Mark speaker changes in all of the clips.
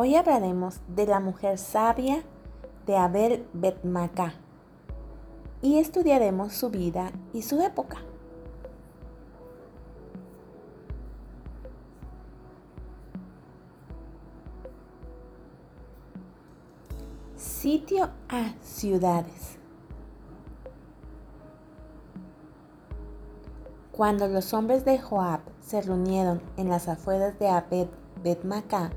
Speaker 1: Hoy hablaremos de la mujer sabia de Abel Betmaca y estudiaremos su vida y su época. Sitio a ciudades. Cuando los hombres de Joab se reunieron en las afueras de Abed Betmaca,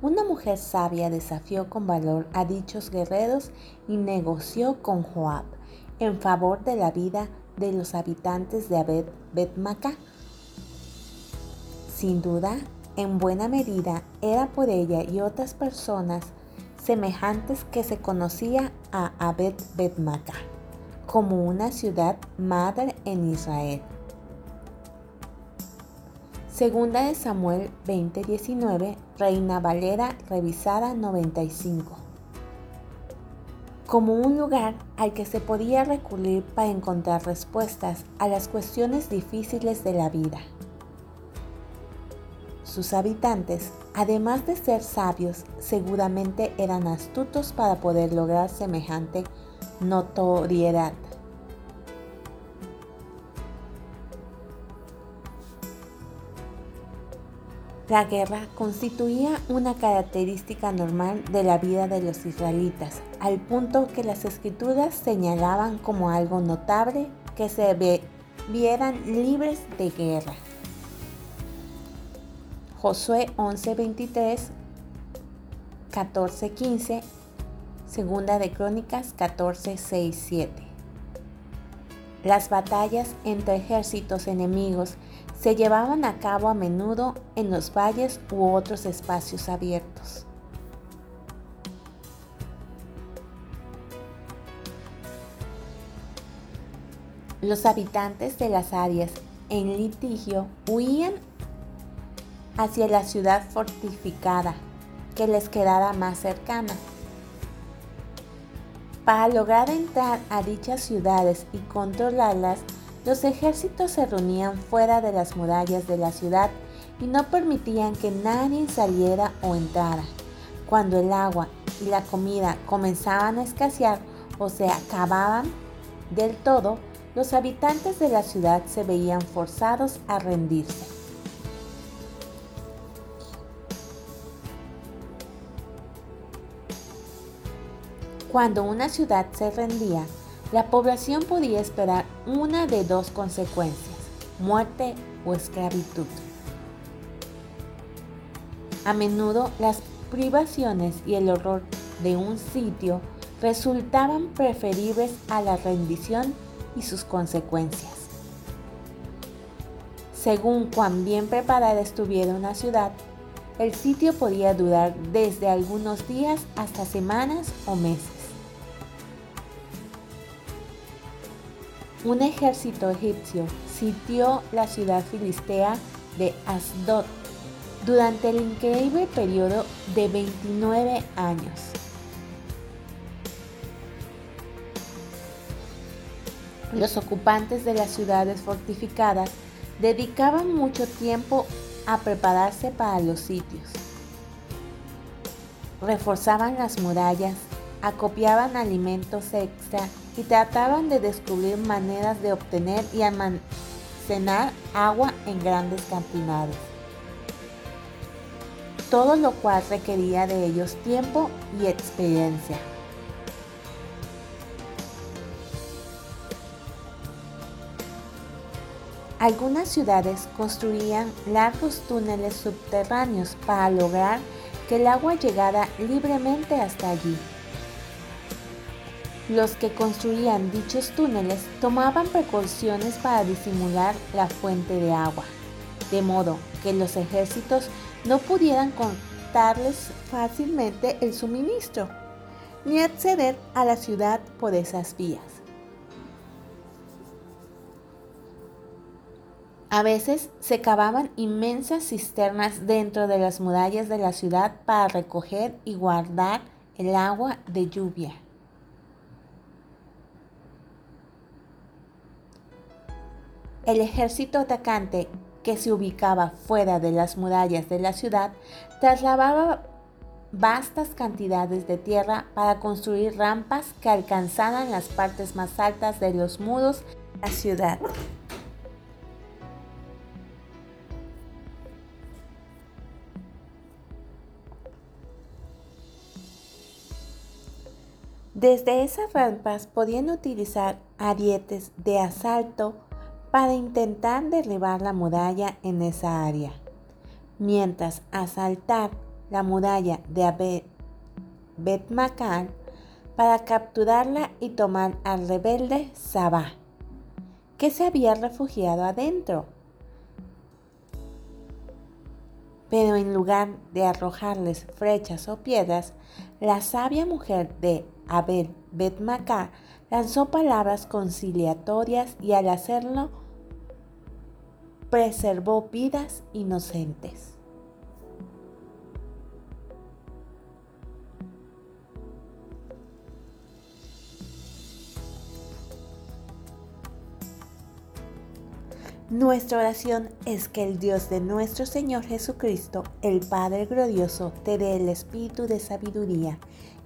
Speaker 1: una mujer sabia desafió con valor a dichos guerreros y negoció con Joab en favor de la vida de los habitantes de Abed Betmaca. Sin duda, en buena medida era por ella y otras personas semejantes que se conocía a Abed Betmaca como una ciudad madre en Israel. Segunda de Samuel 20:19, Reina Valera revisada 95. Como un lugar al que se podía recurrir para encontrar respuestas a las cuestiones difíciles de la vida. Sus habitantes, además de ser sabios, seguramente eran astutos para poder lograr semejante notoriedad. La guerra constituía una característica normal de la vida de los israelitas, al punto que las escrituras señalaban como algo notable que se vieran libres de guerra. Josué 11:23, 14:15, Segunda de Crónicas 14:6-7. Las batallas entre ejércitos enemigos se llevaban a cabo a menudo en los valles u otros espacios abiertos. Los habitantes de las áreas en litigio huían hacia la ciudad fortificada que les quedara más cercana. Para lograr entrar a dichas ciudades y controlarlas, los ejércitos se reunían fuera de las murallas de la ciudad y no permitían que nadie saliera o entrara. Cuando el agua y la comida comenzaban a escasear o se acababan del todo, los habitantes de la ciudad se veían forzados a rendirse. Cuando una ciudad se rendía, la población podía esperar una de dos consecuencias, muerte o esclavitud. A menudo las privaciones y el horror de un sitio resultaban preferibles a la rendición y sus consecuencias. Según cuán bien preparada estuviera una ciudad, el sitio podía durar desde algunos días hasta semanas o meses. Un ejército egipcio sitió la ciudad filistea de Asdod durante el increíble periodo de 29 años. Los ocupantes de las ciudades fortificadas dedicaban mucho tiempo a prepararse para los sitios. Reforzaban las murallas, acopiaban alimentos extra y trataban de descubrir maneras de obtener y almacenar agua en grandes cantidades. Todo lo cual requería de ellos tiempo y experiencia. Algunas ciudades construían largos túneles subterráneos para lograr que el agua llegara libremente hasta allí. Los que construían dichos túneles tomaban precauciones para disimular la fuente de agua. de modo que los ejércitos no pudieran cortarles fácilmente el suministro, ni acceder a la ciudad por esas vías. A veces se cavaban inmensas cisternas dentro de las murallas de la ciudad para recoger y guardar el agua de lluvia. El ejército atacante que se ubicaba fuera de las murallas de la ciudad trasladaba vastas cantidades de tierra para construir rampas que alcanzaran las partes más altas de los muros de la ciudad. Desde esas rampas podían utilizar arietes de asalto para intentar derribar la muralla en esa área, mientras asaltar la muralla de Abed Macan para capturarla y tomar al rebelde Sabah, que se había refugiado adentro. Pero en lugar de arrojarles flechas o piedras, la sabia mujer de Abel Betmacá lanzó palabras conciliatorias y al hacerlo preservó vidas inocentes. Nuestra oración es que el Dios de nuestro Señor Jesucristo, el Padre glorioso, te dé el espíritu de sabiduría